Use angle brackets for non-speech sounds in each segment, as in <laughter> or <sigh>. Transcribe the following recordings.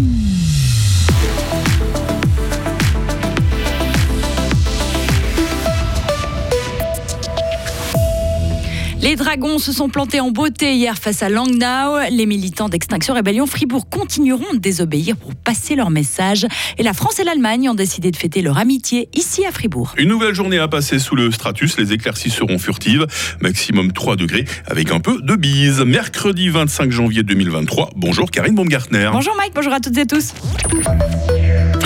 Les dragons se sont plantés en beauté hier face à Langnau. Les militants d'Extinction Rébellion Fribourg continueront de désobéir pour passer leur message. Et la France et l'Allemagne ont décidé de fêter leur amitié ici à Fribourg. Une nouvelle journée à passer sous le stratus. Les éclaircies seront furtives. Maximum 3 degrés avec un peu de bise. Mercredi 25 janvier 2023. Bonjour Karine Baumgartner. Bonjour Mike, bonjour à toutes et tous.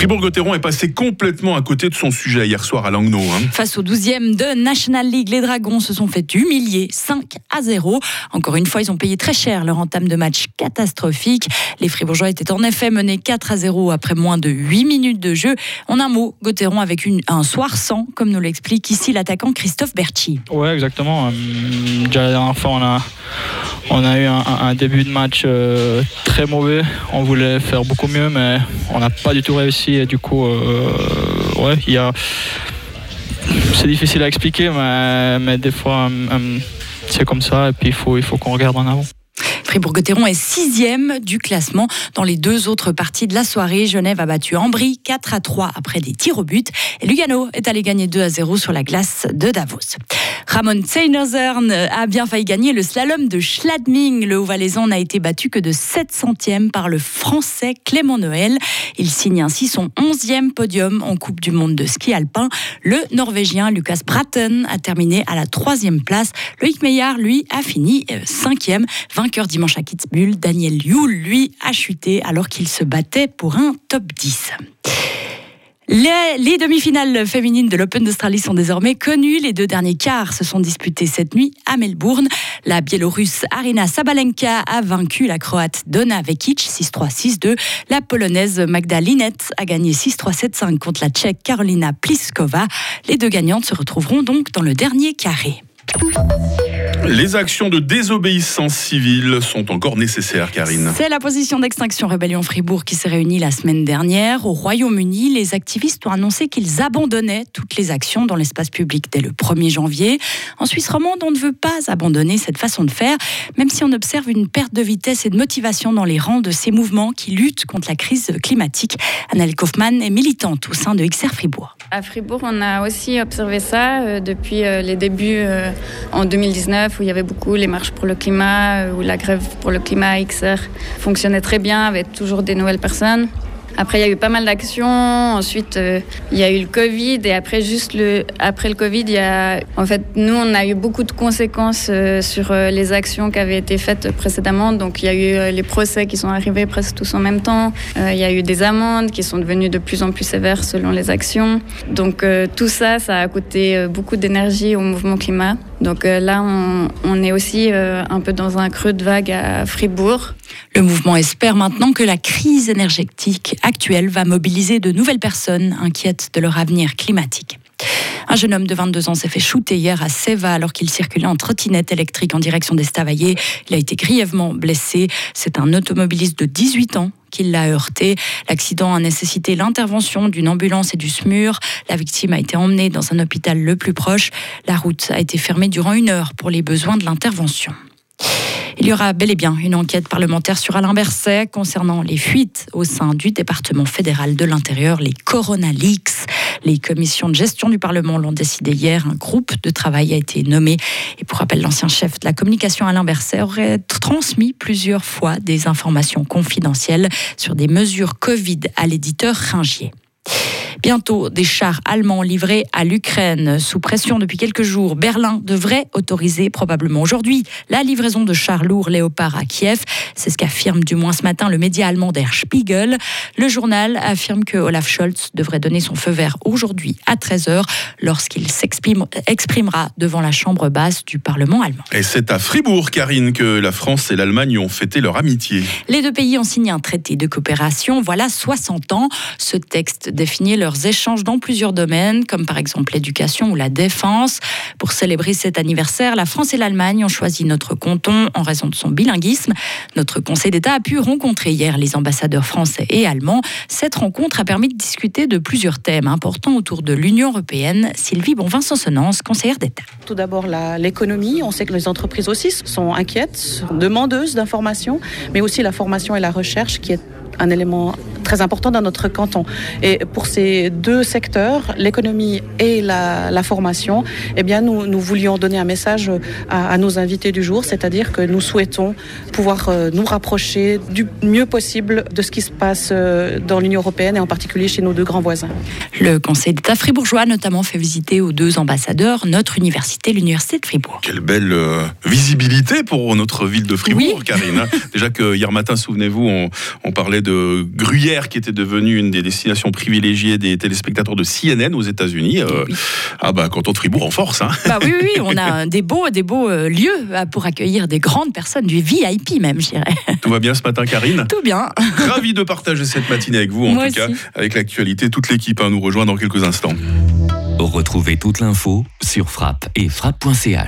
Fribourg-Gotteron est passé complètement à côté de son sujet hier soir à Langnau. Hein. Face au 12e de National League, les Dragons se sont fait humilier 5 à 0. Encore une fois, ils ont payé très cher leur entame de match catastrophique. Les Fribourgeois étaient en effet menés 4 à 0 après moins de 8 minutes de jeu. En un mot, Gotteron avec une, un soir sans, comme nous l'explique ici l'attaquant Christophe Berchi. Ouais, exactement. Hum, déjà la dernière fois, on a, on a eu un, début de match euh, très mauvais. On voulait faire beaucoup mieux, mais on n'a pas du tout réussi et du coup, euh, ouais, il y a. C'est difficile à expliquer, mais, des fois, euh, c'est comme ça et puis il faut, il faut qu'on regarde en avant. Fribourg-Gotteron est sixième du classement. Dans les deux autres parties de la soirée, Genève a battu Ambry 4 à 3 après des tirs au but. Et Lugano est allé gagner 2 à 0 sur la glace de Davos. Ramon Seinerzern a bien failli gagner le slalom de Schladming. Le Haut-Valaisan n'a été battu que de 7 centièmes par le Français Clément Noël. Il signe ainsi son 11e podium en Coupe du Monde de ski alpin. Le Norvégien Lucas Bratten a terminé à la troisième place. Loïc Meillard, lui, a fini euh, cinquième. Vainqueur dimanche à Kitzbühel, Daniel Yule, lui, a chuté alors qu'il se battait pour un top 10. Les, demi-finales féminines de l'Open d'Australie sont désormais connues. Les deux derniers quarts se sont disputés cette nuit à Melbourne. La Biélorusse Arina Sabalenka a vaincu la Croate Donna Vekic 6-3, 6-2. La Polonaise Magda Linette a gagné 6-3, 7-5 contre la Tchèque Karolina Pliskova. Les deux gagnantes se retrouveront donc dans le dernier carré. Les actions de désobéissance civile sont encore nécessaires, Karine. C'est la position d'Extinction Rébellion Fribourg qui s'est réunie la semaine dernière. Au Royaume-Uni, les activistes ont annoncé qu'ils abandonnaient toutes les actions dans l'espace public dès le 1er janvier. En Suisse romande, on ne veut pas abandonner cette façon de faire, même si on observe une perte de vitesse et de motivation dans les rangs de ces mouvements qui luttent contre la crise climatique. Annelle Kaufmann est militante au sein de XR Fribourg. À Fribourg, on a aussi observé ça euh, depuis euh, les débuts euh, en 2019 où il y avait beaucoup les marches pour le climat, où la grève pour le climat XR fonctionnait très bien avec toujours des nouvelles personnes. Après, il y a eu pas mal d'actions. Ensuite, euh, il y a eu le Covid. Et après, juste le, après le Covid, il y a, en fait, nous, on a eu beaucoup de conséquences euh, sur euh, les actions qui avaient été faites précédemment. Donc, il y a eu les procès qui sont arrivés presque tous en même temps. il y a eu des amendes qui sont devenues de plus en plus sévères selon les actions. Donc, tout ça, ça a coûté beaucoup d'énergie au mouvement climat. Donc là, on, est aussi un peu dans un creux de vague à Fribourg. Le mouvement espère maintenant que la crise énergétique actuelle va mobiliser de nouvelles personnes inquiètes de leur avenir climatique. Un jeune homme de 22 ans s'est fait shooter hier à Seva alors qu'il circulait en trottinette électrique en direction d'Estavayer. Il a été grièvement blessé. C'est un automobiliste de 18 ans l'a heurté. L'accident a nécessité l'intervention d'une ambulance et du SMUR. La victime a été emmenée dans un hôpital le plus proche. La route a été fermée durant une heure pour les besoins de l'intervention. Il y aura bel et bien une enquête parlementaire sur Alain Berset concernant les fuites au sein du département fédéral de l'intérieur, les Corona Leaks. Les commissions de gestion du Parlement l'ont décidé hier. Un groupe de travail a été nommé. Et pour rappel, l'ancien chef de la communication Alain Berset aurait transmis plusieurs fois des informations confidentielles sur des mesures Covid à l'éditeur Ringier. Bientôt, des chars allemands livrés à l'Ukraine. Sous pression depuis quelques jours, Berlin devrait autoriser probablement aujourd'hui la livraison de chars lourds Léopard à Kiev. C'est ce qu'affirme du moins ce matin le média allemand Der Spiegel. Le journal affirme que Olaf Scholz devrait donner son feu vert aujourd'hui à 13h lorsqu'il s'exprimera devant la chambre basse du Parlement allemand. Et c'est à Fribourg, Karine, que la France et l'Allemagne ont fêté leur amitié. Les deux pays ont signé un traité de coopération, voilà 60 ans. Ce texte définit échanges dans plusieurs domaines, comme par exemple l'éducation ou la défense. Pour célébrer cet anniversaire, la France et l'Allemagne ont choisi notre canton en raison de son bilinguisme. Notre Conseil d'État a pu rencontrer hier les ambassadeurs français et allemands. Cette rencontre a permis de discuter de plusieurs thèmes importants autour de l'Union européenne. Sylvie Bonvin-Sonsonance, conseillère d'État. Tout d'abord l'économie. On sait que les entreprises aussi sont inquiètes, demandeuses d'informations, mais aussi la formation et la recherche qui est un élément très important dans notre canton. Et pour ces deux secteurs, l'économie et la, la, formation, eh bien, nous, nous voulions donner un message à, à nos invités du jour, c'est-à-dire que nous souhaitons pouvoir euh, nous rapprocher du mieux possible de ce qui se passe euh, dans l'Union européenne et en particulier chez nos deux grands voisins. Le Conseil d'État fribourgeois a notamment fait visiter aux deux ambassadeurs notre université, l'Université de Fribourg. Quelle belle euh, visibilité pour notre ville de Fribourg, oui. Karine. hein. <laughs> Déjà que hier matin, souvenez-vous, on, on, parlait de Gruyère qui était devenue une des destinations privilégiées des téléspectateurs de CNN aux États-Unis. Euh, oui. Ah bah canton de Fribourg en force. Hein. Bah oui, oui, on a <laughs> des beaux, des beaux euh, lieux pour accueillir des grandes personnes, du VIP même, je dirais. <laughs> Tout va bien ce matin, Karine? Tout bien. <laughs> Ravi de partager cette matinée avec vous, en Moi tout aussi. cas, avec l'actualité. Toute l'équipe hein, nous rejoint dans quelques instants. Retrouvez toute l'info sur frappe et frappe.ch.